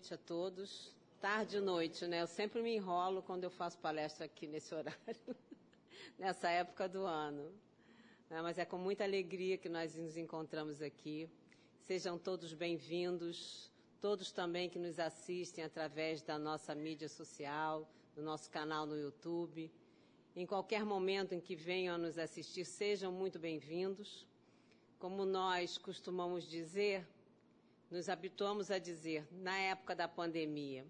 noite a todos. Tarde e noite, né? Eu sempre me enrolo quando eu faço palestra aqui nesse horário, nessa época do ano. Né? Mas é com muita alegria que nós nos encontramos aqui. Sejam todos bem-vindos, todos também que nos assistem através da nossa mídia social, do nosso canal no YouTube. Em qualquer momento em que venham a nos assistir, sejam muito bem-vindos. Como nós costumamos dizer, nos habituamos a dizer na época da pandemia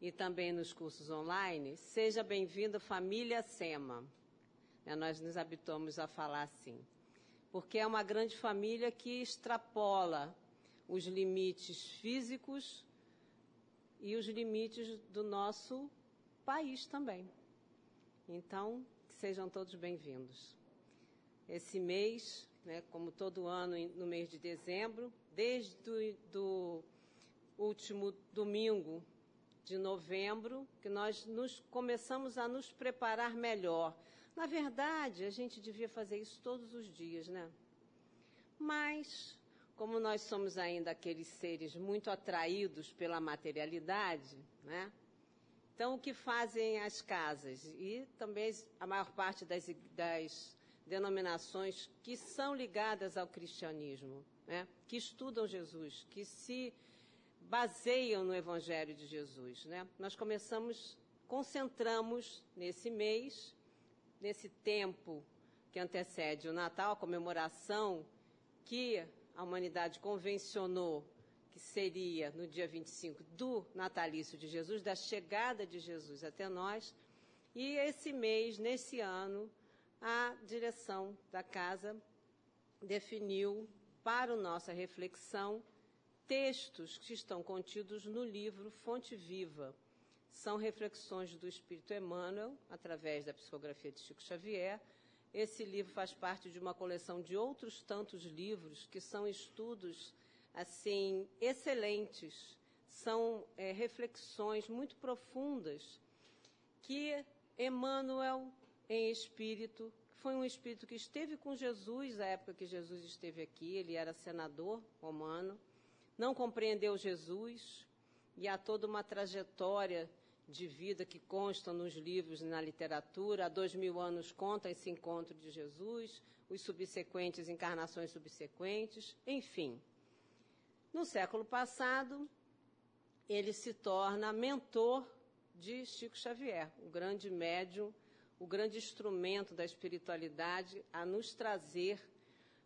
e também nos cursos online, seja bem-vindo família SEMA. Né, nós nos habituamos a falar assim, porque é uma grande família que extrapola os limites físicos e os limites do nosso país também. Então, sejam todos bem-vindos. Esse mês né, como todo ano no mês de dezembro, desde do, do último domingo de novembro, que nós nos, começamos a nos preparar melhor. Na verdade, a gente devia fazer isso todos os dias, né? Mas, como nós somos ainda aqueles seres muito atraídos pela materialidade, né? Então, o que fazem as casas? E também a maior parte das, das denominações que são ligadas ao cristianismo, né? que estudam Jesus, que se baseiam no Evangelho de Jesus. Né? Nós começamos, concentramos nesse mês, nesse tempo que antecede o Natal, a comemoração que a humanidade convencionou que seria no dia 25 do natalício de Jesus, da chegada de Jesus até nós. E esse mês, nesse ano, a direção da casa definiu para nossa reflexão textos que estão contidos no livro Fonte Viva. São reflexões do Espírito Emmanuel, através da psicografia de Chico Xavier. Esse livro faz parte de uma coleção de outros tantos livros que são estudos assim excelentes, são é, reflexões muito profundas que Emmanuel em espírito. Foi um espírito que esteve com Jesus na época que Jesus esteve aqui. Ele era senador romano, não compreendeu Jesus e há toda uma trajetória de vida que consta nos livros e na literatura. Há dois mil anos conta esse encontro de Jesus, os subsequentes encarnações subsequentes, enfim. No século passado, ele se torna mentor de Chico Xavier, o grande médium o grande instrumento da espiritualidade a nos trazer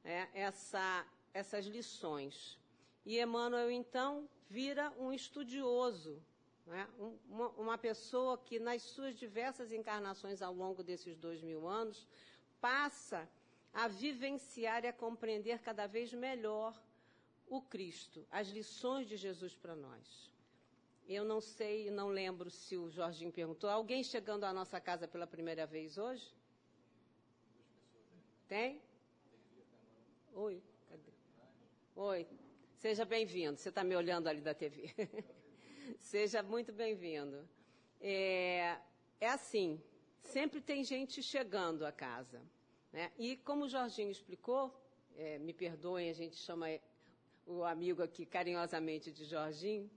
é, essa, essas lições. E Emmanuel, então, vira um estudioso, né? um, uma, uma pessoa que, nas suas diversas encarnações ao longo desses dois mil anos, passa a vivenciar e a compreender cada vez melhor o Cristo, as lições de Jesus para nós. Eu não sei, não lembro se o Jorginho perguntou. Alguém chegando à nossa casa pela primeira vez hoje? Tem? Oi, cadê? Oi, seja bem-vindo. Você está me olhando ali da TV. seja muito bem-vindo. É, é assim, sempre tem gente chegando à casa. Né? E como o Jorginho explicou, é, me perdoem, a gente chama o amigo aqui carinhosamente de Jorginho,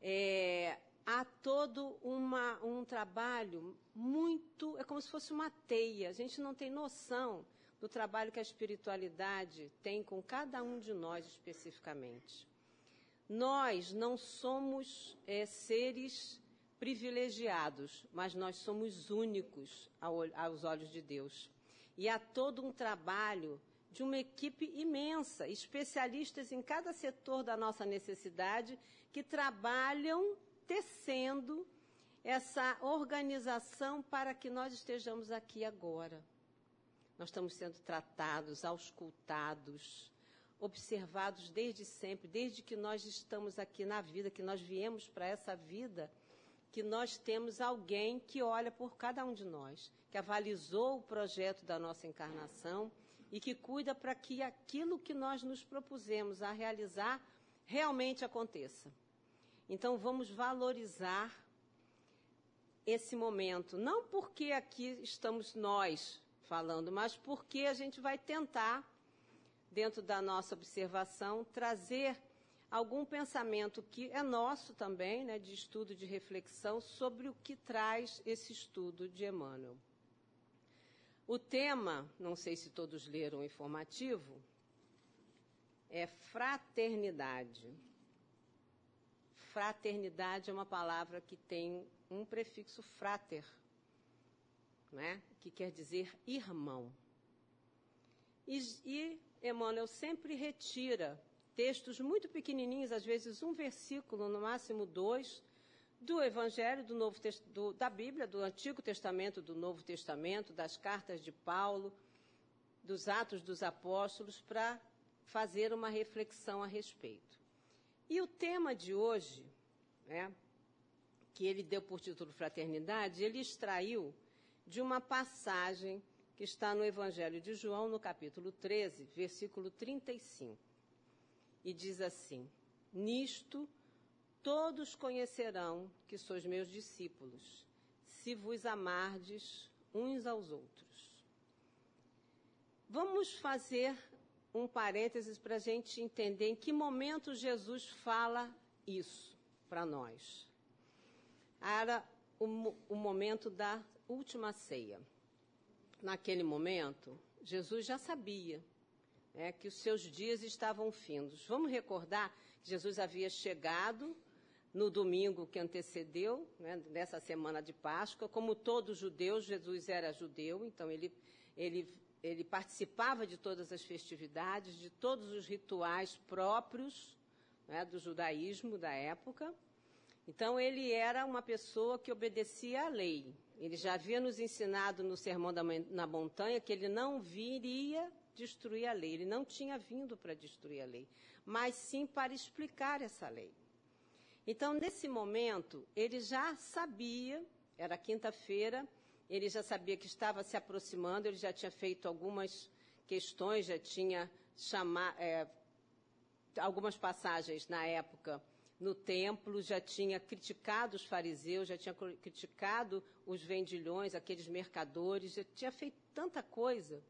é, há todo uma, um trabalho muito. É como se fosse uma teia. A gente não tem noção do trabalho que a espiritualidade tem com cada um de nós especificamente. Nós não somos é, seres privilegiados, mas nós somos únicos aos olhos de Deus. E há todo um trabalho de uma equipe imensa, especialistas em cada setor da nossa necessidade, que trabalham tecendo essa organização para que nós estejamos aqui agora. Nós estamos sendo tratados, auscultados, observados desde sempre, desde que nós estamos aqui na vida, que nós viemos para essa vida, que nós temos alguém que olha por cada um de nós, que avalizou o projeto da nossa encarnação e que cuida para que aquilo que nós nos propusemos a realizar realmente aconteça. Então vamos valorizar esse momento, não porque aqui estamos nós falando, mas porque a gente vai tentar, dentro da nossa observação, trazer algum pensamento que é nosso também, né, de estudo, de reflexão, sobre o que traz esse estudo de Emmanuel. O tema, não sei se todos leram o informativo, é fraternidade. Fraternidade é uma palavra que tem um prefixo frater, né? que quer dizer irmão. E, e Emmanuel sempre retira textos muito pequenininhos, às vezes um versículo, no máximo dois, do Evangelho, do Novo do, da Bíblia, do Antigo Testamento, do Novo Testamento, das cartas de Paulo, dos Atos dos Apóstolos, para fazer uma reflexão a respeito. E o tema de hoje, né, que ele deu por título Fraternidade, ele extraiu de uma passagem que está no Evangelho de João, no capítulo 13, versículo 35. E diz assim: Nisto todos conhecerão que sois meus discípulos, se vos amardes uns aos outros. Vamos fazer um parênteses para a gente entender em que momento Jesus fala isso para nós. Era o, o momento da última ceia. Naquele momento, Jesus já sabia né, que os seus dias estavam findos. Vamos recordar que Jesus havia chegado no domingo que antecedeu, né, nessa semana de Páscoa. Como todo judeu, Jesus era judeu, então ele, ele ele participava de todas as festividades, de todos os rituais próprios né, do judaísmo da época. Então, ele era uma pessoa que obedecia à lei. Ele já havia nos ensinado no Sermão da, na Montanha que ele não viria destruir a lei. Ele não tinha vindo para destruir a lei, mas sim para explicar essa lei. Então, nesse momento, ele já sabia, era quinta-feira, ele já sabia que estava se aproximando, ele já tinha feito algumas questões, já tinha chamado, é, algumas passagens na época no templo, já tinha criticado os fariseus, já tinha criticado os vendilhões, aqueles mercadores, já tinha feito tanta coisa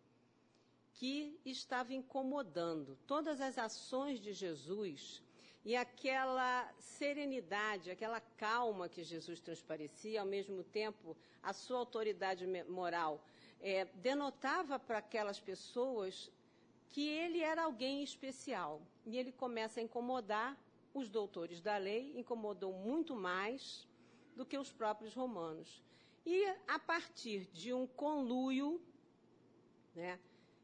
que estava incomodando. Todas as ações de Jesus e aquela serenidade, aquela calma que Jesus transparecia, ao mesmo tempo, a sua autoridade moral, é, denotava para aquelas pessoas que ele era alguém especial. E ele começa a incomodar os doutores da lei, incomodou muito mais do que os próprios romanos. E a partir de um conluio, né,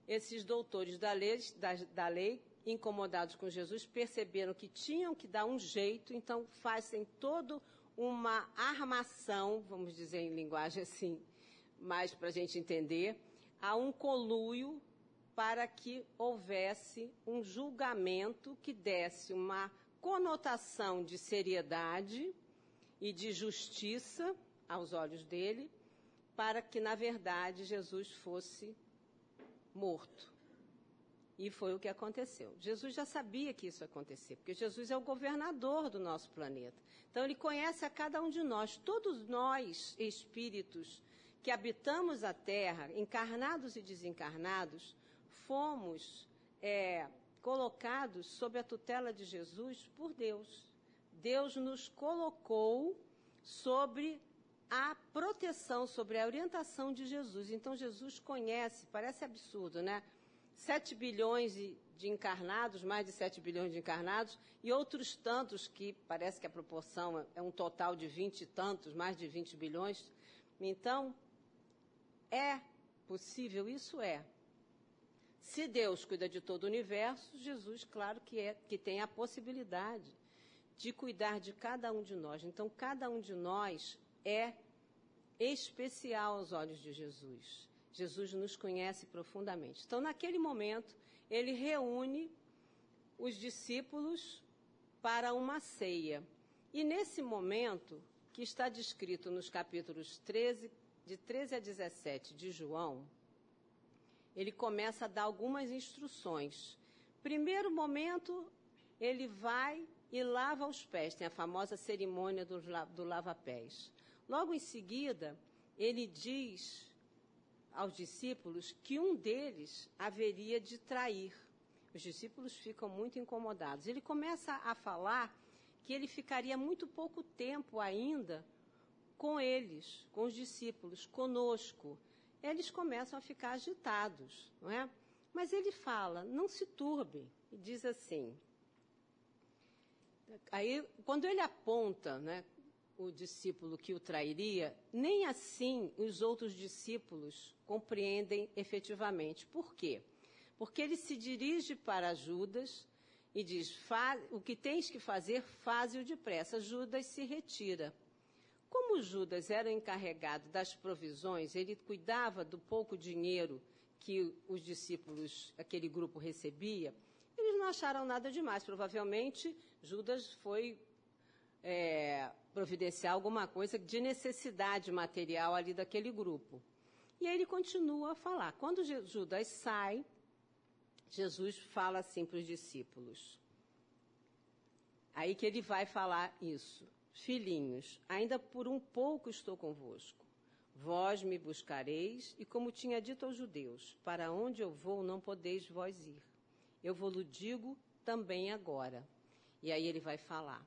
esses doutores da lei, da, da lei incomodados com Jesus, perceberam que tinham que dar um jeito, então fazem toda uma armação, vamos dizer em linguagem assim, mais para a gente entender, a um conluio para que houvesse um julgamento que desse uma conotação de seriedade e de justiça aos olhos dele, para que, na verdade, Jesus fosse morto. E foi o que aconteceu. Jesus já sabia que isso ia acontecer, porque Jesus é o governador do nosso planeta. Então, ele conhece a cada um de nós. Todos nós, espíritos que habitamos a Terra, encarnados e desencarnados, fomos é, colocados sob a tutela de Jesus por Deus. Deus nos colocou sobre a proteção, sobre a orientação de Jesus. Então, Jesus conhece, parece absurdo, né? 7 bilhões de encarnados, mais de 7 bilhões de encarnados, e outros tantos que parece que a proporção é um total de 20 e tantos, mais de 20 bilhões. Então, é possível, isso é. Se Deus cuida de todo o universo, Jesus, claro que é, que tem a possibilidade de cuidar de cada um de nós. Então, cada um de nós é especial aos olhos de Jesus. Jesus nos conhece profundamente. Então, naquele momento, ele reúne os discípulos para uma ceia. E nesse momento, que está descrito nos capítulos 13, de 13 a 17 de João, ele começa a dar algumas instruções. Primeiro momento, ele vai e lava os pés, tem a famosa cerimônia do, do lava-pés. Logo em seguida, ele diz aos discípulos que um deles haveria de trair. Os discípulos ficam muito incomodados. Ele começa a falar que ele ficaria muito pouco tempo ainda com eles, com os discípulos, conosco. Eles começam a ficar agitados, não é? Mas ele fala, não se turbe, e diz assim. Aí, quando ele aponta, né, o discípulo que o trairia, nem assim os outros discípulos compreendem efetivamente. Por quê? Porque ele se dirige para Judas e diz: O que tens que fazer, faze-o depressa. Judas se retira. Como Judas era encarregado das provisões, ele cuidava do pouco dinheiro que os discípulos, aquele grupo recebia, eles não acharam nada demais. Provavelmente, Judas foi é, providenciar alguma coisa de necessidade material ali daquele grupo. E aí ele continua a falar. Quando Judas sai, Jesus fala assim para os discípulos. Aí que ele vai falar isso. Filhinhos, ainda por um pouco estou convosco. Vós me buscareis, e como tinha dito aos judeus, para onde eu vou não podeis vós ir. Eu vou-lo digo também agora. E aí ele vai falar.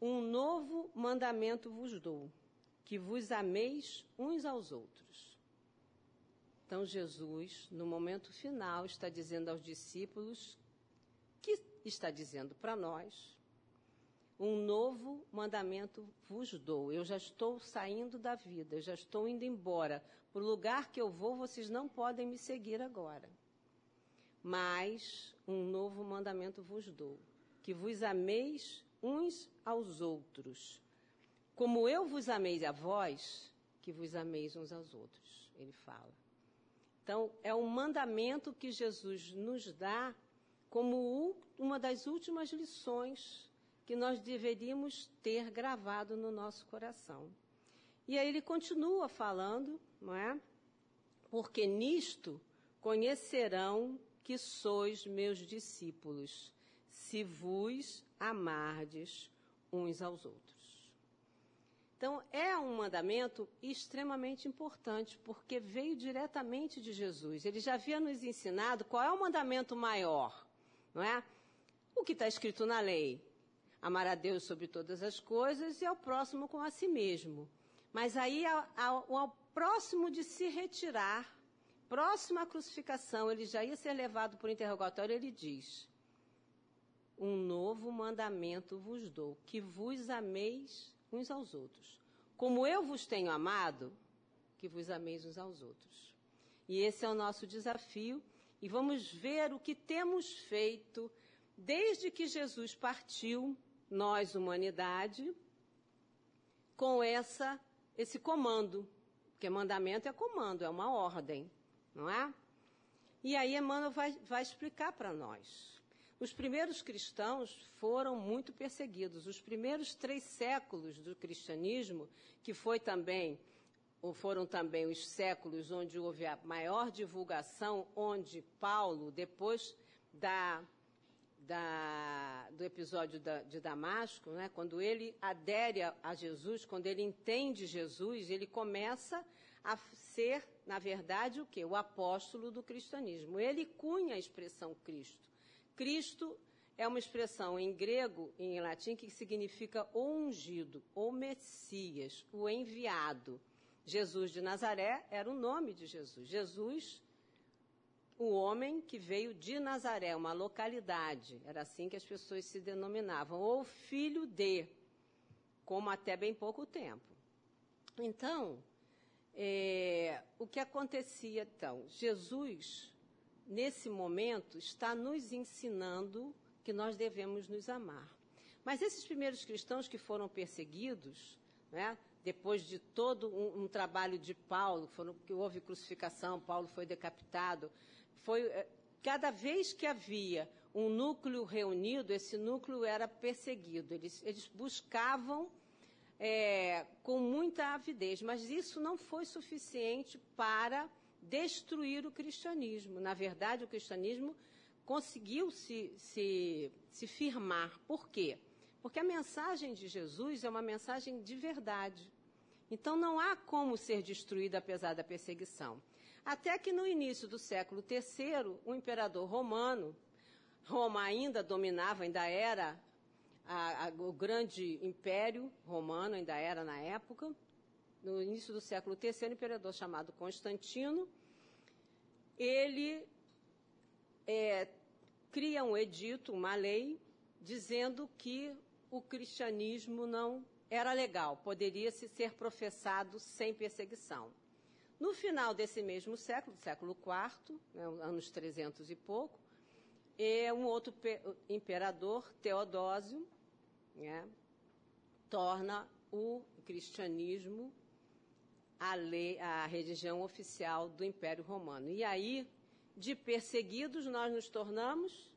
Um novo mandamento vos dou, que vos ameis uns aos outros. Então, Jesus, no momento final, está dizendo aos discípulos, que está dizendo para nós, um novo mandamento vos dou. Eu já estou saindo da vida, eu já estou indo embora. Para o lugar que eu vou, vocês não podem me seguir agora. Mas um novo mandamento vos dou: que vos ameis uns aos outros. Como eu vos amei a vós, que vos ameis uns aos outros, ele fala. Então, é um mandamento que Jesus nos dá como uma das últimas lições que nós deveríamos ter gravado no nosso coração. E aí ele continua falando, não é? Porque nisto conhecerão que sois meus discípulos, se vos amardes uns aos outros. Então, é um mandamento extremamente importante, porque veio diretamente de Jesus. Ele já havia nos ensinado qual é o mandamento maior, não é? O que está escrito na lei. Amar a Deus sobre todas as coisas e ao próximo com a si mesmo. Mas aí, ao, ao, ao próximo de se retirar, próximo à crucificação, ele já ia ser levado por interrogatório, ele diz: um novo mandamento vos dou, que vos ameis uns aos outros. Como eu vos tenho amado, que vos ameis uns aos outros. E esse é o nosso desafio. E vamos ver o que temos feito desde que Jesus partiu, nós, humanidade, com essa, esse comando. Porque mandamento é comando, é uma ordem, não é? E aí Emmanuel vai, vai explicar para nós. Os primeiros cristãos foram muito perseguidos. Os primeiros três séculos do cristianismo, que foi também, ou foram também os séculos onde houve a maior divulgação, onde Paulo, depois da, da, do episódio da, de Damasco, né, quando ele adere a, Jesus, quando ele entende Jesus, ele começa a ser, na verdade, o que? O apóstolo do cristianismo. Ele cunha a expressão Cristo. Cristo é uma expressão em grego e em latim que significa o ungido, o Messias, o enviado. Jesus de Nazaré era o nome de Jesus. Jesus, o homem que veio de Nazaré, uma localidade, era assim que as pessoas se denominavam, ou filho de, como até bem pouco tempo. Então, é, o que acontecia então? Jesus nesse momento, está nos ensinando que nós devemos nos amar. Mas esses primeiros cristãos que foram perseguidos, né, depois de todo um, um trabalho de Paulo, foram, que houve crucificação, Paulo foi decapitado, foi eh, cada vez que havia um núcleo reunido, esse núcleo era perseguido. Eles, eles buscavam é, com muita avidez, mas isso não foi suficiente para destruir o cristianismo. Na verdade, o cristianismo conseguiu se, se, se firmar. Por quê? Porque a mensagem de Jesus é uma mensagem de verdade. Então não há como ser destruída apesar da perseguição. Até que no início do século III, o imperador romano Roma ainda dominava, ainda era a, a, o grande império romano, ainda era na época. No início do século III, um imperador chamado Constantino, ele é, cria um edito, uma lei, dizendo que o cristianismo não era legal, poderia se ser professado sem perseguição. No final desse mesmo século, século IV, né, anos 300 e pouco, é um outro imperador, Teodósio, né, torna o cristianismo a, lei, a religião oficial do Império Romano. E aí, de perseguidos, nós nos tornamos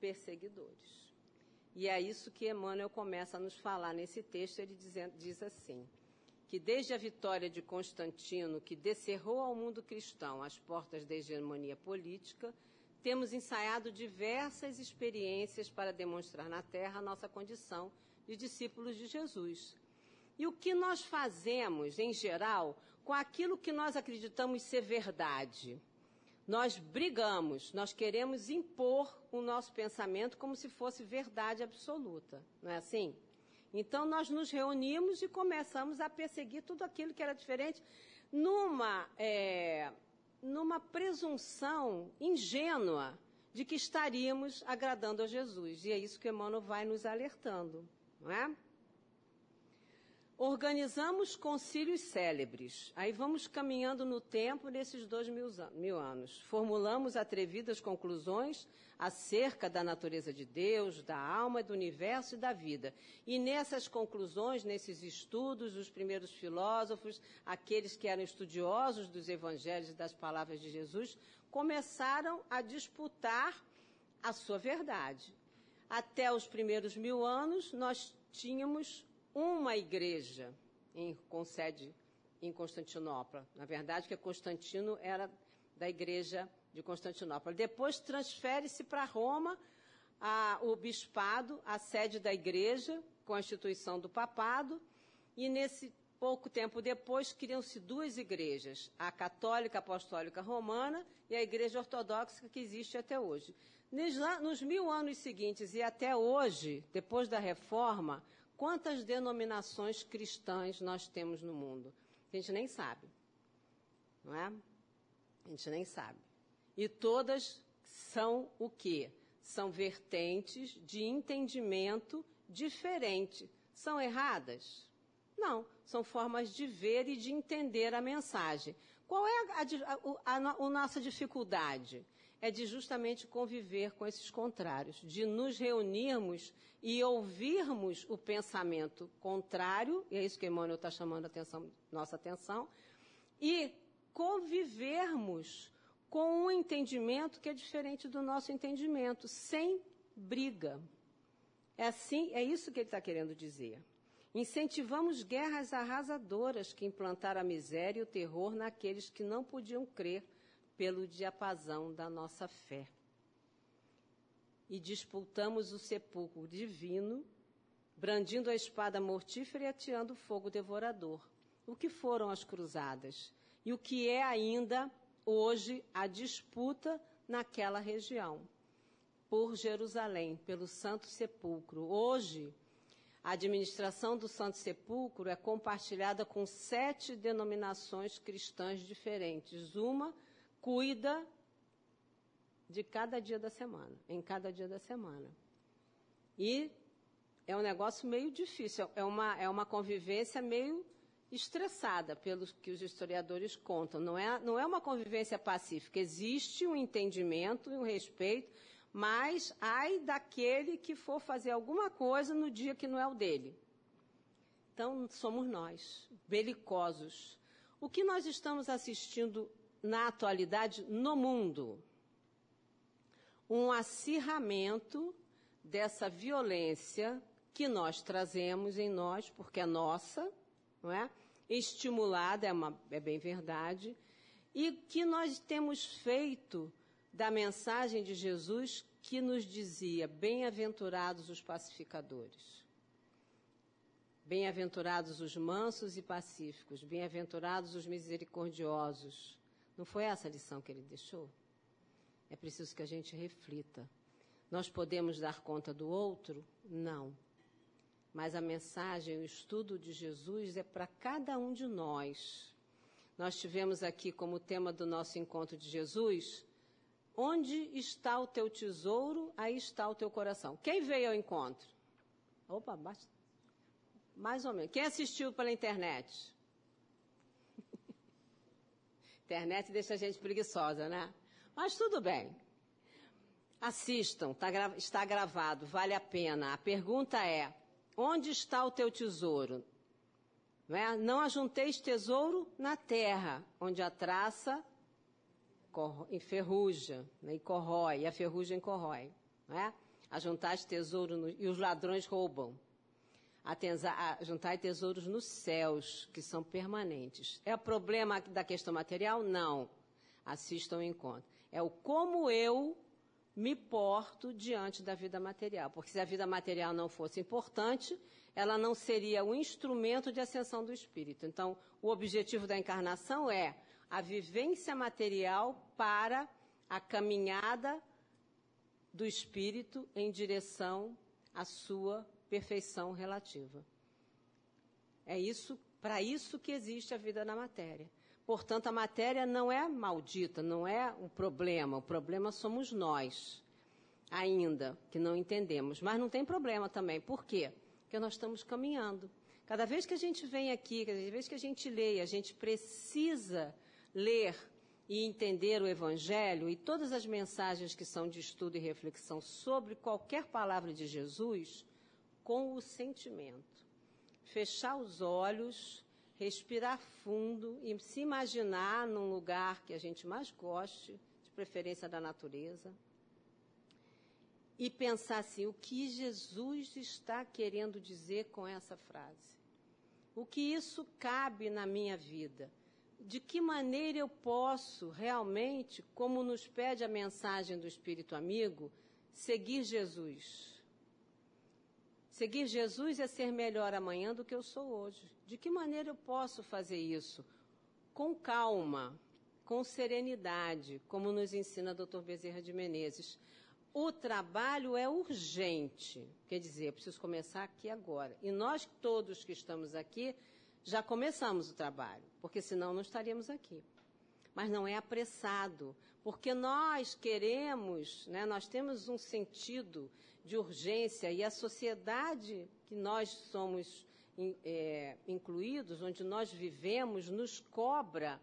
perseguidores. E é isso que Emmanuel começa a nos falar nesse texto. Ele diz, assim: que desde a vitória de Constantino, que descerrou ao mundo cristão as portas da hegemonia política, temos ensaiado diversas experiências para demonstrar na Terra a nossa condição de discípulos de Jesus. E o que nós fazemos, em geral, com aquilo que nós acreditamos ser verdade? Nós brigamos, nós queremos impor o nosso pensamento como se fosse verdade absoluta, não é assim? Então nós nos reunimos e começamos a perseguir tudo aquilo que era diferente numa, é, numa presunção ingênua de que estaríamos agradando a Jesus. E é isso que Emmanuel vai nos alertando, não é? Organizamos concílios célebres. Aí vamos caminhando no tempo nesses dois mil, mil anos. Formulamos atrevidas conclusões acerca da natureza de Deus, da alma, do universo e da vida. E nessas conclusões, nesses estudos, os primeiros filósofos, aqueles que eram estudiosos dos evangelhos e das palavras de Jesus, começaram a disputar a sua verdade. Até os primeiros mil anos, nós tínhamos uma igreja em, com sede em Constantinopla. Na verdade, que Constantino era da igreja de Constantinopla. Depois transfere-se para Roma a, o bispado, a sede da igreja, com a instituição do papado, e nesse pouco tempo depois criam-se duas igrejas, a católica apostólica romana e a igreja ortodoxa que existe até hoje. Nos, nos mil anos seguintes e até hoje, depois da reforma, Quantas denominações cristãs nós temos no mundo? A gente nem sabe. Não é? A gente nem sabe. E todas são o quê? São vertentes de entendimento diferente. São erradas? Não, são formas de ver e de entender a mensagem. Qual é a, a, a, a, nossa dificuldade? É de justamente conviver com esses contrários, de nos reunirmos e ouvirmos o pensamento contrário, e é isso que Emmanuel está chamando a atenção, nossa atenção, e convivermos com um entendimento que é diferente do nosso entendimento, sem briga. É assim, é isso que ele está querendo dizer. Incentivamos guerras arrasadoras que implantaram a miséria e o terror naqueles que não podiam crer pelo diapasão da nossa fé e disputamos o sepulcro divino, brandindo a espada mortífera e ateando o fogo devorador. O que foram as cruzadas? E o que é ainda hoje a disputa naquela região? Por Jerusalém, pelo Santo Sepulcro. Hoje, a administração do Santo Sepulcro é compartilhada com sete denominações cristãs diferentes. Uma cuida de cada dia da semana, em cada dia da semana. E é um negócio meio difícil, é uma, é uma convivência meio estressada, pelos que os historiadores contam. Não é, não é uma convivência pacífica, existe um entendimento e um respeito, mas ai daquele que for fazer alguma coisa no dia que não é o dele. Então, somos nós, belicosos. O que nós estamos assistindo na atualidade no mundo? um acirramento dessa violência que nós trazemos em nós, porque é nossa, não é? Estimulada, é, uma, é bem verdade, e que nós temos feito da mensagem de Jesus que nos dizia: bem-aventurados os pacificadores. Bem-aventurados os mansos e pacíficos, bem-aventurados os misericordiosos. Não foi essa a lição que ele deixou? É preciso que a gente reflita. nós podemos dar conta do outro? Não. Mas a mensagem, o estudo de Jesus é para cada um de nós. Nós tivemos aqui como tema do nosso encontro de Jesus: onde está o teu tesouro, aí está o teu coração. Quem veio ao encontro? Opa. Mais ou menos. Quem assistiu pela internet? Internet deixa a gente preguiçosa, né? Mas tudo bem. Assistam, tá, está gravado, vale a pena. A pergunta é: onde está o teu tesouro? Não, é? não ajunteis tesouro na terra, onde a traça enferruja né, e corrói, e a ferrugem corrói. Não é? Ajuntais tesouro no, e os ladrões roubam. Ajuntai tesouros nos céus, que são permanentes. É o problema da questão material? Não. Assistam o encontro. É o como eu me porto diante da vida material. Porque se a vida material não fosse importante, ela não seria o instrumento de ascensão do espírito. Então, o objetivo da encarnação é a vivência material para a caminhada do espírito em direção à sua perfeição relativa. É isso, para isso que existe a vida na matéria. Portanto, a matéria não é maldita, não é um problema. O problema somos nós, ainda, que não entendemos. Mas não tem problema também. Por quê? Porque nós estamos caminhando. Cada vez que a gente vem aqui, cada vez que a gente lê, a gente precisa ler e entender o Evangelho e todas as mensagens que são de estudo e reflexão sobre qualquer palavra de Jesus com o sentimento. Fechar os olhos, respirar fundo e se imaginar num lugar que a gente mais goste, de preferência da natureza, e pensar assim: o que Jesus está querendo dizer com essa frase? O que isso cabe na minha vida? de que maneira eu posso realmente, como nos pede a mensagem do Espírito Amigo, seguir Jesus. Seguir Jesus é ser melhor amanhã do que eu sou hoje. De que maneira eu posso fazer isso? Com calma, com serenidade, como nos ensina Dr. Bezerra de Menezes. O trabalho é urgente, quer dizer, eu preciso começar aqui agora. E nós todos que estamos aqui já começamos o trabalho, porque senão não estaríamos aqui. Mas não é apressado, porque nós queremos, né, nós temos um sentido de urgência e a sociedade que nós somos é, incluídos, onde nós vivemos, nos cobra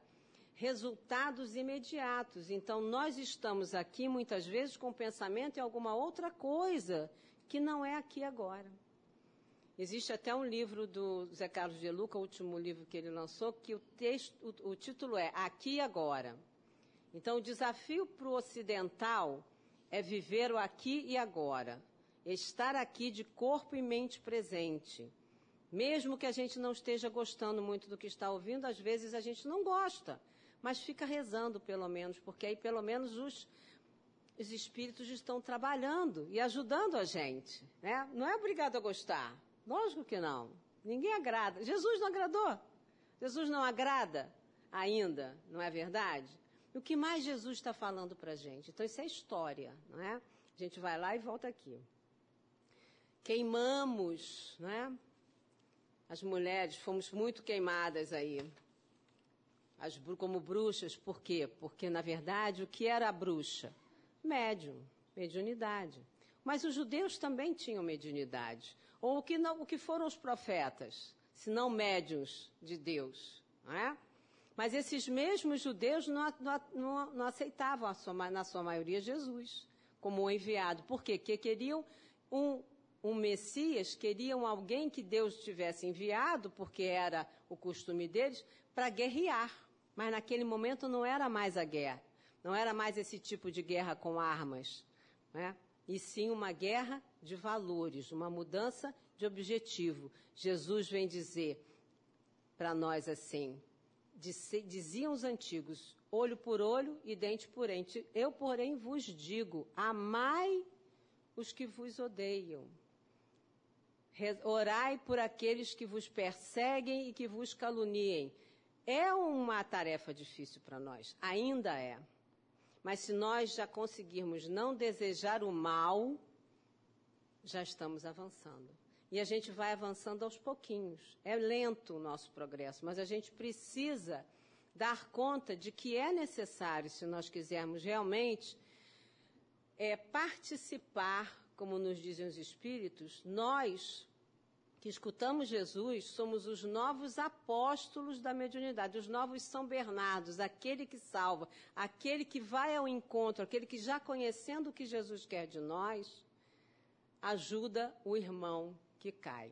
resultados imediatos. Então, nós estamos aqui muitas vezes com pensamento em alguma outra coisa que não é aqui agora. Existe até um livro do Zé Carlos de Luca, o último livro que ele lançou, que o, texto, o, o título é Aqui e Agora. Então, o desafio para o ocidental é viver o aqui e agora, estar aqui de corpo e mente presente. Mesmo que a gente não esteja gostando muito do que está ouvindo, às vezes a gente não gosta, mas fica rezando pelo menos, porque aí pelo menos os, os espíritos estão trabalhando e ajudando a gente. Né? Não é obrigado a gostar, Lógico que não. Ninguém agrada. Jesus não agradou. Jesus não agrada ainda, não é verdade? O que mais Jesus está falando para a gente? Então, isso é história, não é? A gente vai lá e volta aqui. Queimamos, não é? As mulheres, fomos muito queimadas aí. As, como bruxas, por quê? Porque, na verdade, o que era a bruxa? Médium, mediunidade. Mas os judeus também tinham mediunidade. Ou o que, não, o que foram os profetas, se não médiuns de Deus. Não é? Mas esses mesmos judeus não, não, não aceitavam, sua, na sua maioria, Jesus como um enviado. Por quê? Porque queriam um, um Messias, queriam alguém que Deus tivesse enviado, porque era o costume deles, para guerrear. Mas naquele momento não era mais a guerra. Não era mais esse tipo de guerra com armas. Né? e sim uma guerra de valores, uma mudança de objetivo. Jesus vem dizer para nós assim: diziam os antigos, olho por olho e dente por dente. Eu, porém, vos digo: amai os que vos odeiam. Orai por aqueles que vos perseguem e que vos caluniem. É uma tarefa difícil para nós, ainda é. Mas se nós já conseguirmos não desejar o mal, já estamos avançando. E a gente vai avançando aos pouquinhos. É lento o nosso progresso, mas a gente precisa dar conta de que é necessário, se nós quisermos realmente é, participar, como nos dizem os Espíritos, nós que escutamos Jesus somos os novos apóstolos da mediunidade, os novos São Bernardos, aquele que salva, aquele que vai ao encontro, aquele que já conhecendo o que Jesus quer de nós, ajuda o irmão que cai.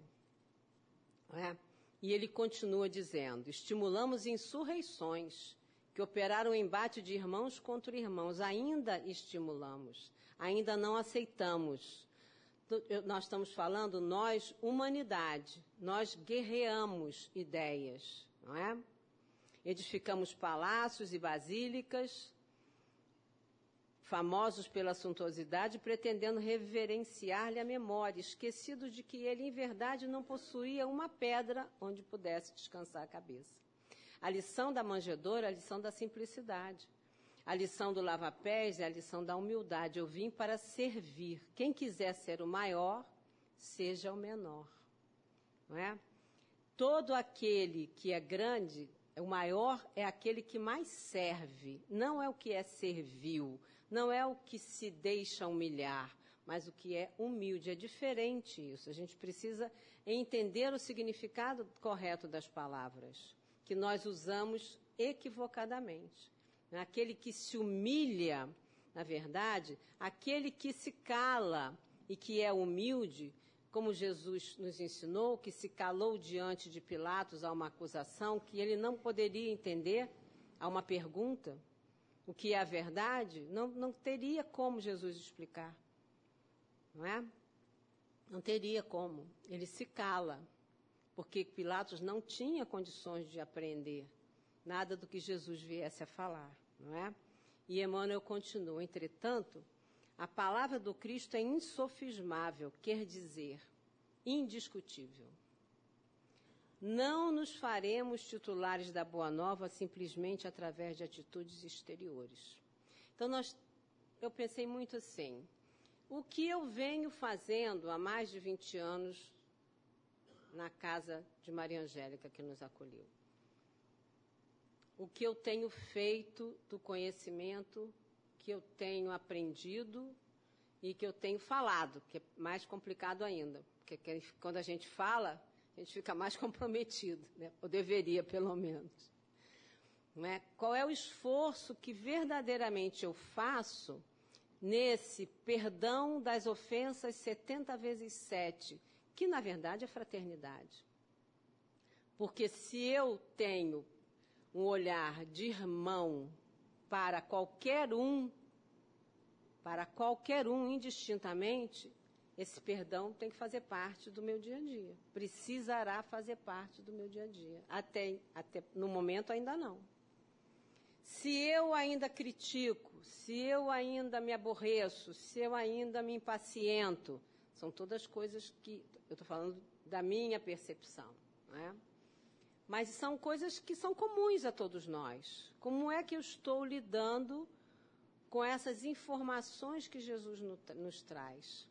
É? E ele continua dizendo: estimulamos insurreições que operaram o embate de irmãos contra irmãos, ainda estimulamos, ainda não aceitamos nós estamos falando nós, humanidade, nós guerreamos ideias, não é? Edificamos palácios e basílicas, famosos pela suntuosidade, pretendendo reverenciar-lhe a memória, esquecidos de que ele, em verdade, não possuía uma pedra onde pudesse descansar a cabeça. A lição da manjedoura, a lição da simplicidade. A lição do lava-pés é a lição da humildade. Eu vim para servir. Quem quiser ser o maior, seja o menor. Não é? Todo aquele que é grande, o maior é aquele que mais serve, não é o que é servil, não é o que se deixa humilhar, mas o que é humilde. É diferente isso. A gente precisa entender o significado correto das palavras, que nós usamos equivocadamente. Aquele que se humilha, na verdade, aquele que se cala e que é humilde, como Jesus nos ensinou, que se calou diante de Pilatos a uma acusação que ele não poderia entender, a uma pergunta, o que é a verdade, não, não teria como Jesus explicar. Não é? Não teria como. Ele se cala, porque Pilatos não tinha condições de aprender nada do que Jesus viesse a falar, não é? E Emmanuel continua, entretanto, a palavra do Cristo é insofismável, quer dizer, indiscutível. Não nos faremos titulares da Boa Nova simplesmente através de atitudes exteriores. Então, nós, eu pensei muito assim: o que eu venho fazendo há mais de 20 anos na casa de Maria Angélica, que nos acolheu? o que eu tenho feito do conhecimento que eu tenho aprendido e que eu tenho falado, que é mais complicado ainda, porque quando a gente fala, a gente fica mais comprometido, né? ou deveria, pelo menos. É? Qual é o esforço que verdadeiramente eu faço nesse perdão das ofensas 70 vezes 7, que na verdade é fraternidade? Porque se eu tenho um olhar de irmão para qualquer um, para qualquer um indistintamente, esse perdão tem que fazer parte do meu dia a dia. Precisará fazer parte do meu dia a dia. Até, até no momento ainda não. Se eu ainda critico, se eu ainda me aborreço, se eu ainda me impaciento, são todas coisas que eu estou falando da minha percepção. Não é? mas são coisas que são comuns a todos nós. Como é que eu estou lidando com essas informações que Jesus nos traz?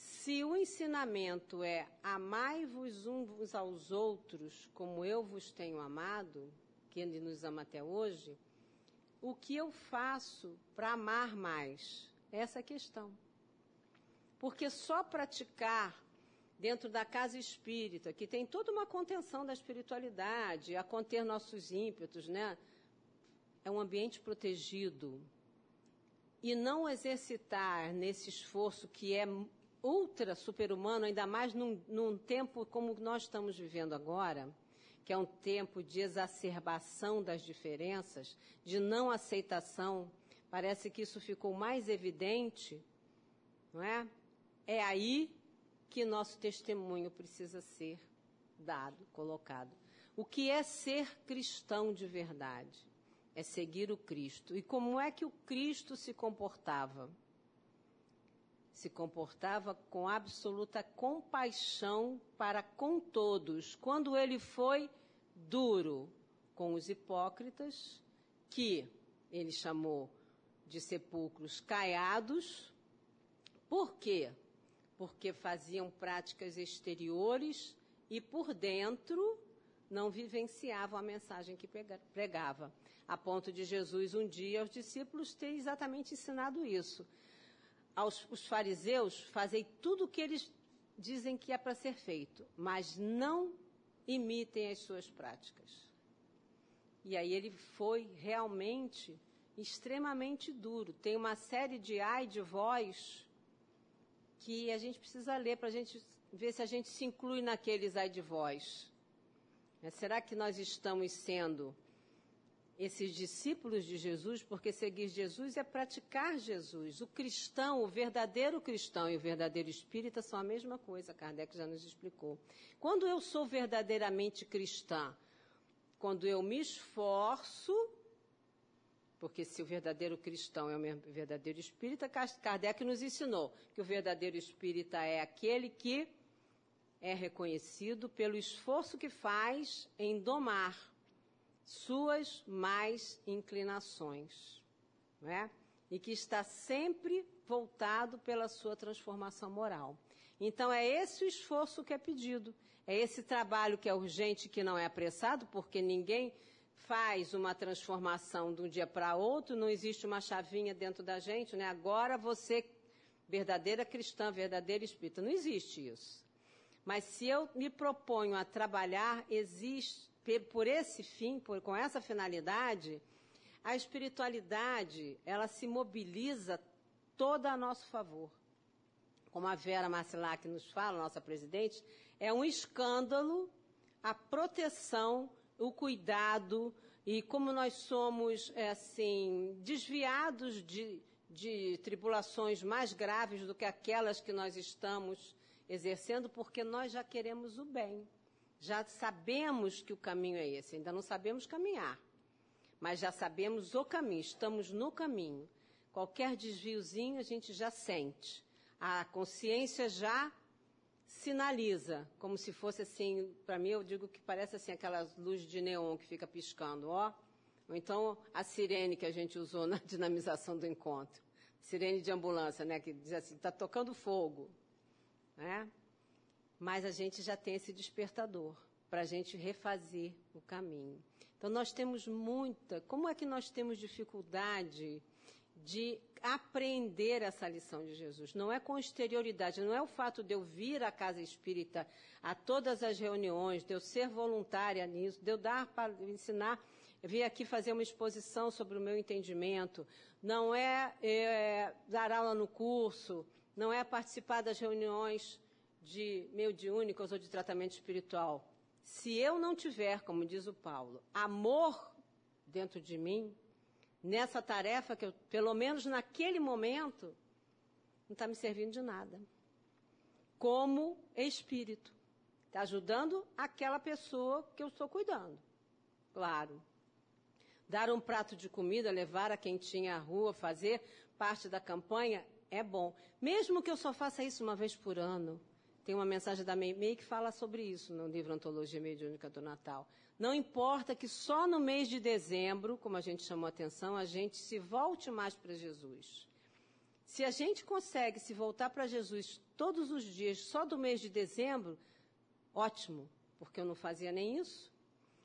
Se o ensinamento é amai-vos uns aos outros como eu vos tenho amado, que ele nos ama até hoje, o que eu faço para amar mais? Essa é a questão. Porque só praticar dentro da casa espírita, que tem toda uma contenção da espiritualidade, a conter nossos ímpetos, né? É um ambiente protegido. E não exercitar nesse esforço que é ultra super-humano, ainda mais num, num tempo como nós estamos vivendo agora, que é um tempo de exacerbação das diferenças, de não aceitação, parece que isso ficou mais evidente, não é? É aí que nosso testemunho precisa ser dado, colocado. O que é ser cristão de verdade? É seguir o Cristo. E como é que o Cristo se comportava? Se comportava com absoluta compaixão para com todos, quando ele foi duro com os hipócritas, que ele chamou de sepulcros caiados. Por quê? Porque faziam práticas exteriores e por dentro não vivenciavam a mensagem que pregava. A ponto de Jesus, um dia, aos discípulos, ter exatamente ensinado isso. Aos os fariseus, fazei tudo o que eles dizem que é para ser feito, mas não imitem as suas práticas. E aí ele foi realmente extremamente duro. Tem uma série de ai de voz que a gente precisa ler para a gente ver se a gente se inclui naqueles ai de voz. Será que nós estamos sendo esses discípulos de Jesus? Porque seguir Jesus é praticar Jesus. O cristão, o verdadeiro cristão e o verdadeiro espírita são a mesma coisa, Kardec já nos explicou. Quando eu sou verdadeiramente cristã, quando eu me esforço, porque se o verdadeiro cristão é o verdadeiro espírita, Kardec nos ensinou que o verdadeiro espírita é aquele que é reconhecido pelo esforço que faz em domar suas mais inclinações, não é? E que está sempre voltado pela sua transformação moral. Então é esse o esforço que é pedido. É esse trabalho que é urgente, que não é apressado, porque ninguém faz uma transformação de um dia para outro, não existe uma chavinha dentro da gente, né? Agora você, verdadeira cristã, verdadeira espírita, não existe isso. Mas se eu me proponho a trabalhar, existe, por esse fim, por, com essa finalidade, a espiritualidade, ela se mobiliza toda a nosso favor. Como a Vera Marcilac nos fala, nossa presidente, é um escândalo a proteção, o cuidado e como nós somos é, assim desviados de, de tribulações mais graves do que aquelas que nós estamos exercendo, porque nós já queremos o bem. Já sabemos que o caminho é esse, ainda não sabemos caminhar, mas já sabemos o caminho, estamos no caminho. Qualquer desviozinho a gente já sente. A consciência já sinaliza, como se fosse assim, para mim eu digo que parece assim aquelas luzes de neon que fica piscando, ó. Ou então a sirene que a gente usou na dinamização do encontro. Sirene de ambulância, né, que diz assim, está tocando fogo, né? Mas a gente já tem esse despertador para a gente refazer o caminho. Então nós temos muita, como é que nós temos dificuldade de aprender essa lição de Jesus. Não é com exterioridade, não é o fato de eu vir à casa espírita a todas as reuniões, de eu ser voluntária nisso, de eu dar para ensinar, vir aqui fazer uma exposição sobre o meu entendimento. Não é, é dar aula no curso, não é participar das reuniões de mediúnicos ou de tratamento espiritual. Se eu não tiver, como diz o Paulo, amor dentro de mim, nessa tarefa que eu, pelo menos naquele momento, não está me servindo de nada. Como espírito. Está ajudando aquela pessoa que eu estou cuidando. Claro. Dar um prato de comida, levar a quem tinha a rua, fazer parte da campanha, é bom. Mesmo que eu só faça isso uma vez por ano. Tem uma mensagem da MEI que fala sobre isso no livro Antologia Mediúnica do Natal. Não importa que só no mês de dezembro, como a gente chamou a atenção, a gente se volte mais para Jesus. Se a gente consegue se voltar para Jesus todos os dias, só do mês de dezembro, ótimo, porque eu não fazia nem isso.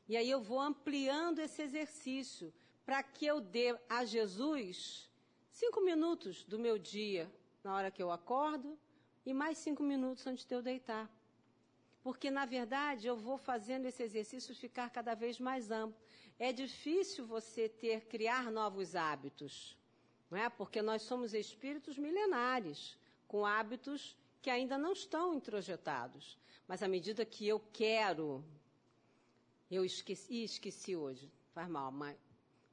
E aí eu vou ampliando esse exercício para que eu dê a Jesus cinco minutos do meu dia na hora que eu acordo e mais cinco minutos antes de eu deitar porque na verdade eu vou fazendo esse exercício ficar cada vez mais amplo. É difícil você ter criar novos hábitos, não é? Porque nós somos espíritos milenares com hábitos que ainda não estão introjetados. Mas à medida que eu quero, eu esqueci, esqueci hoje, faz mal, mas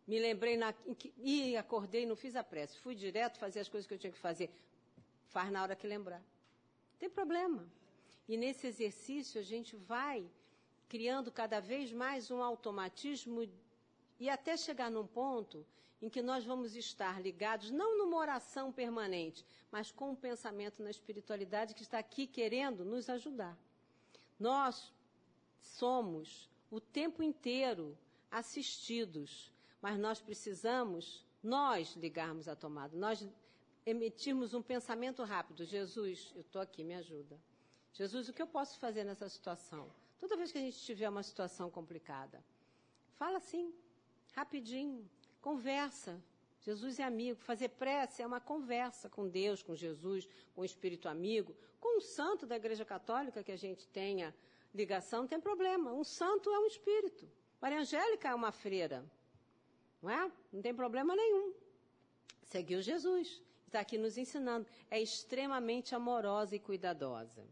me lembrei na, e acordei, não fiz a prece, fui direto fazer as coisas que eu tinha que fazer. Faz na hora que lembrar. Tem problema. E nesse exercício a gente vai criando cada vez mais um automatismo e até chegar num ponto em que nós vamos estar ligados não numa oração permanente, mas com um pensamento na espiritualidade que está aqui querendo nos ajudar. Nós somos o tempo inteiro assistidos, mas nós precisamos nós ligarmos a tomada, nós emitirmos um pensamento rápido: Jesus, eu estou aqui, me ajuda. Jesus, o que eu posso fazer nessa situação? Toda vez que a gente tiver uma situação complicada, fala assim, rapidinho, conversa. Jesus é amigo. Fazer prece é uma conversa com Deus, com Jesus, com o Espírito amigo, com um santo da Igreja Católica que a gente tenha ligação, não tem problema. Um santo é um espírito. Maria Angélica é uma freira. Não é? Não tem problema nenhum. Seguiu Jesus. Está aqui nos ensinando. É extremamente amorosa e cuidadosa.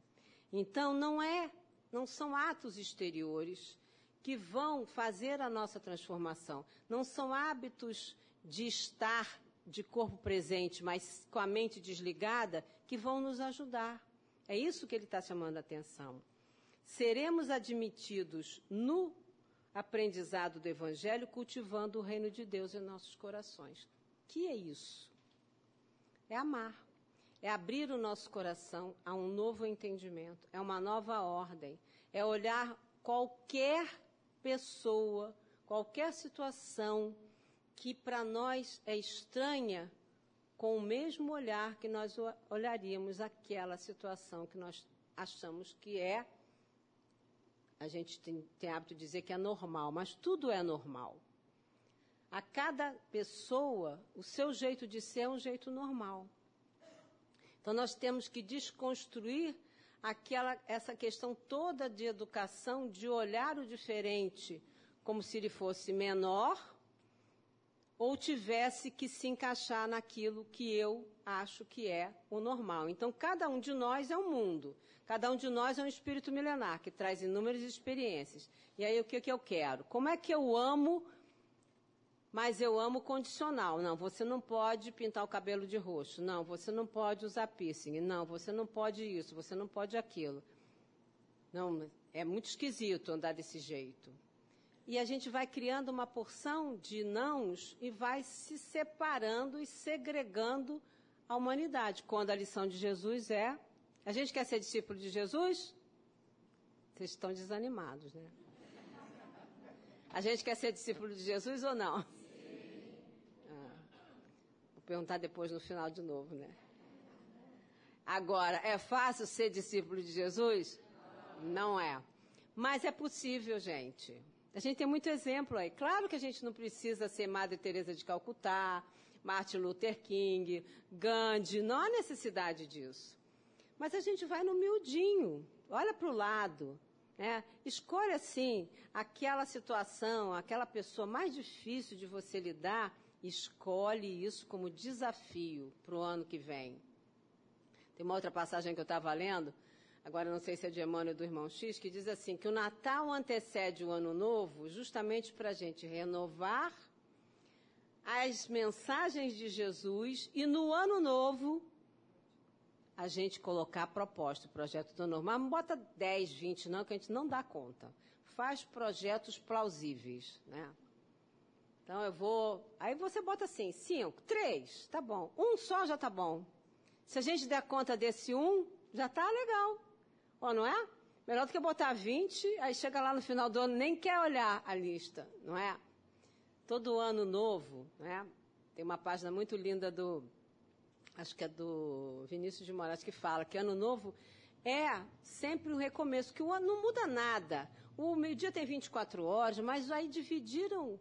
Então, não é, não são atos exteriores que vão fazer a nossa transformação. Não são hábitos de estar de corpo presente, mas com a mente desligada, que vão nos ajudar. É isso que ele está chamando a atenção. Seremos admitidos no aprendizado do Evangelho, cultivando o reino de Deus em nossos corações. Que é isso? É amar é abrir o nosso coração a um novo entendimento, é uma nova ordem, é olhar qualquer pessoa, qualquer situação que para nós é estranha, com o mesmo olhar que nós olharíamos aquela situação que nós achamos que é. A gente tem, tem hábito de dizer que é normal, mas tudo é normal. A cada pessoa, o seu jeito de ser é um jeito normal. Então, nós temos que desconstruir aquela, essa questão toda de educação, de olhar o diferente como se ele fosse menor ou tivesse que se encaixar naquilo que eu acho que é o normal. Então, cada um de nós é um mundo. Cada um de nós é um espírito milenar que traz inúmeras experiências. E aí, o que, que eu quero? Como é que eu amo mas eu amo condicional. Não, você não pode pintar o cabelo de roxo. Não, você não pode usar piercing. Não, você não pode isso, você não pode aquilo. Não, é muito esquisito andar desse jeito. E a gente vai criando uma porção de nãos e vai se separando e segregando a humanidade. Quando a lição de Jesus é: a gente quer ser discípulo de Jesus? Vocês estão desanimados, né? A gente quer ser discípulo de Jesus ou não? Perguntar depois no final de novo, né? Agora, é fácil ser discípulo de Jesus? Não é. Mas é possível, gente. A gente tem muito exemplo aí. Claro que a gente não precisa ser Madre Teresa de Calcutá, Martin Luther King, Gandhi, não há necessidade disso. Mas a gente vai no miudinho, olha para o lado, né? escolhe assim aquela situação, aquela pessoa mais difícil de você lidar escolhe isso como desafio para o ano que vem. Tem uma outra passagem que eu estava lendo, agora não sei se é de Emmanuel do Irmão X, que diz assim, que o Natal antecede o Ano Novo justamente para a gente renovar as mensagens de Jesus e no Ano Novo a gente colocar a proposta, o projeto do normal. Mas não bota 10, 20 não, que a gente não dá conta. Faz projetos plausíveis, né? Então eu vou. Aí você bota assim, cinco, três, tá bom. Um só já tá bom. Se a gente der conta desse um, já tá legal. Ou não é? Melhor do que botar 20, aí chega lá no final do ano, nem quer olhar a lista, não é? Todo ano novo, né? Tem uma página muito linda do, acho que é do Vinícius de Moraes, que fala que ano novo é sempre um recomeço, que o ano não muda nada. O meio-dia tem 24 horas, mas aí dividiram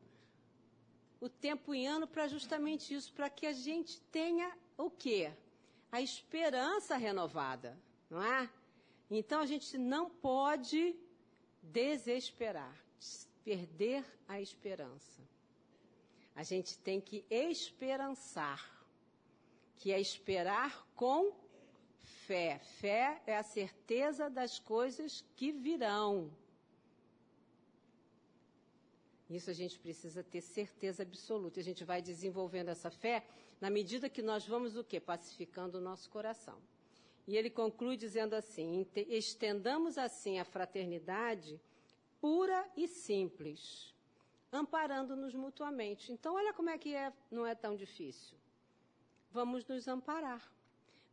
o tempo em ano para justamente isso, para que a gente tenha o quê? A esperança renovada, não é? Então a gente não pode desesperar, perder a esperança. A gente tem que esperançar, que é esperar com fé. Fé é a certeza das coisas que virão. Isso a gente precisa ter certeza absoluta. A gente vai desenvolvendo essa fé na medida que nós vamos o quê? Pacificando o nosso coração. E ele conclui dizendo assim: estendamos assim a fraternidade pura e simples, amparando-nos mutuamente. Então, olha como é que é, não é tão difícil. Vamos nos amparar.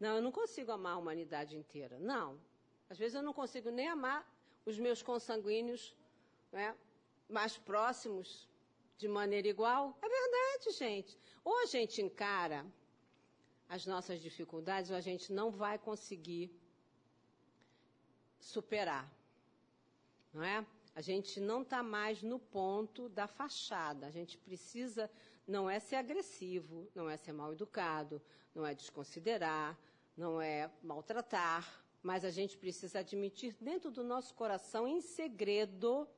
Não, eu não consigo amar a humanidade inteira. Não. Às vezes eu não consigo nem amar os meus consanguíneos, né? Mais próximos, de maneira igual? É verdade, gente. Ou a gente encara as nossas dificuldades ou a gente não vai conseguir superar. Não é? A gente não está mais no ponto da fachada. A gente precisa, não é ser agressivo, não é ser mal educado, não é desconsiderar, não é maltratar, mas a gente precisa admitir dentro do nosso coração, em segredo,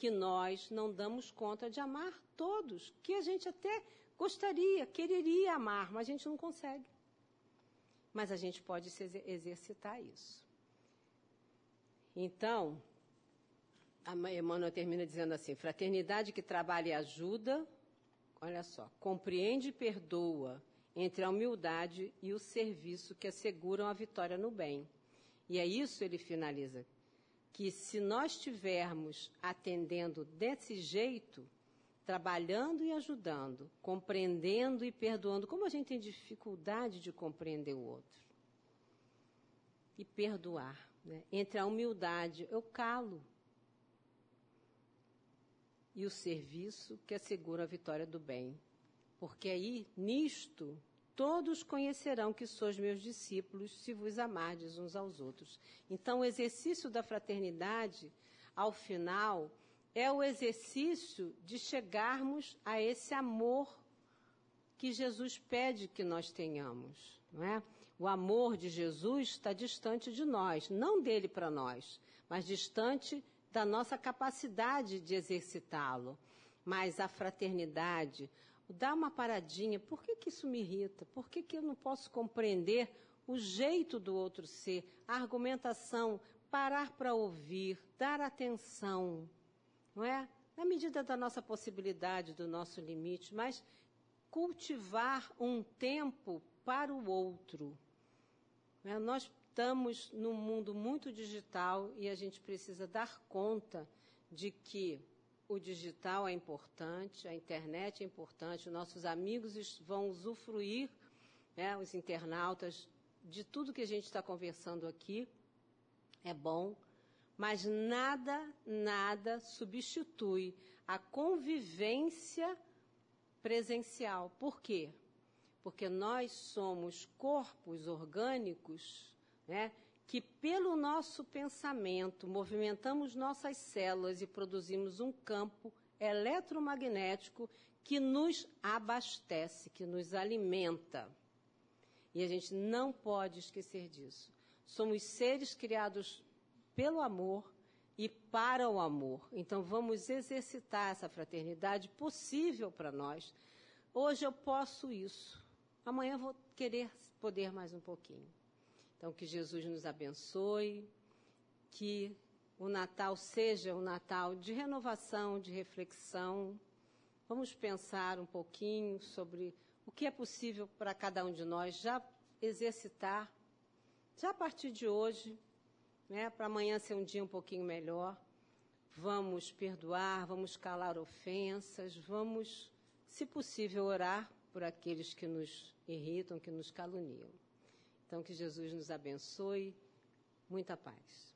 que nós não damos conta de amar todos, que a gente até gostaria, quereria amar, mas a gente não consegue. Mas a gente pode se exercitar isso. Então, a Emmanuel termina dizendo assim: fraternidade que trabalha e ajuda, olha só, compreende e perdoa entre a humildade e o serviço que asseguram a vitória no bem. E é isso, ele finaliza, que se nós estivermos atendendo desse jeito, trabalhando e ajudando, compreendendo e perdoando, como a gente tem dificuldade de compreender o outro. E perdoar. Né? Entre a humildade, eu calo. E o serviço que assegura a vitória do bem. Porque aí, nisto, todos conhecerão que sois meus discípulos, se vos amardes uns aos outros. Então, o exercício da fraternidade, ao final, é o exercício de chegarmos a esse amor que Jesus pede que nós tenhamos, não é? O amor de Jesus está distante de nós, não dele para nós, mas distante da nossa capacidade de exercitá-lo. Mas a fraternidade, dá uma paradinha, por que, que isso me irrita? Por que, que eu não posso compreender o jeito do outro ser, a argumentação, parar para ouvir, dar atenção, não é? Na medida da nossa possibilidade, do nosso limite, mas cultivar um tempo para o outro. Né? Nós estamos num mundo muito digital e a gente precisa dar conta de que o digital é importante, a internet é importante, nossos amigos vão usufruir, né, os internautas, de tudo que a gente está conversando aqui. É bom, mas nada, nada substitui a convivência presencial. Por quê? porque nós somos corpos orgânicos, né, que pelo nosso pensamento movimentamos nossas células e produzimos um campo eletromagnético que nos abastece, que nos alimenta. E a gente não pode esquecer disso. Somos seres criados pelo amor e para o amor. Então vamos exercitar essa fraternidade possível para nós. Hoje eu posso isso. Amanhã vou querer poder mais um pouquinho. Então, que Jesus nos abençoe, que o Natal seja um Natal de renovação, de reflexão. Vamos pensar um pouquinho sobre o que é possível para cada um de nós já exercitar, já a partir de hoje, né, para amanhã ser um dia um pouquinho melhor. Vamos perdoar, vamos calar ofensas, vamos, se possível, orar por aqueles que nos irritam, que nos caluniam. Então, que Jesus nos abençoe. Muita paz.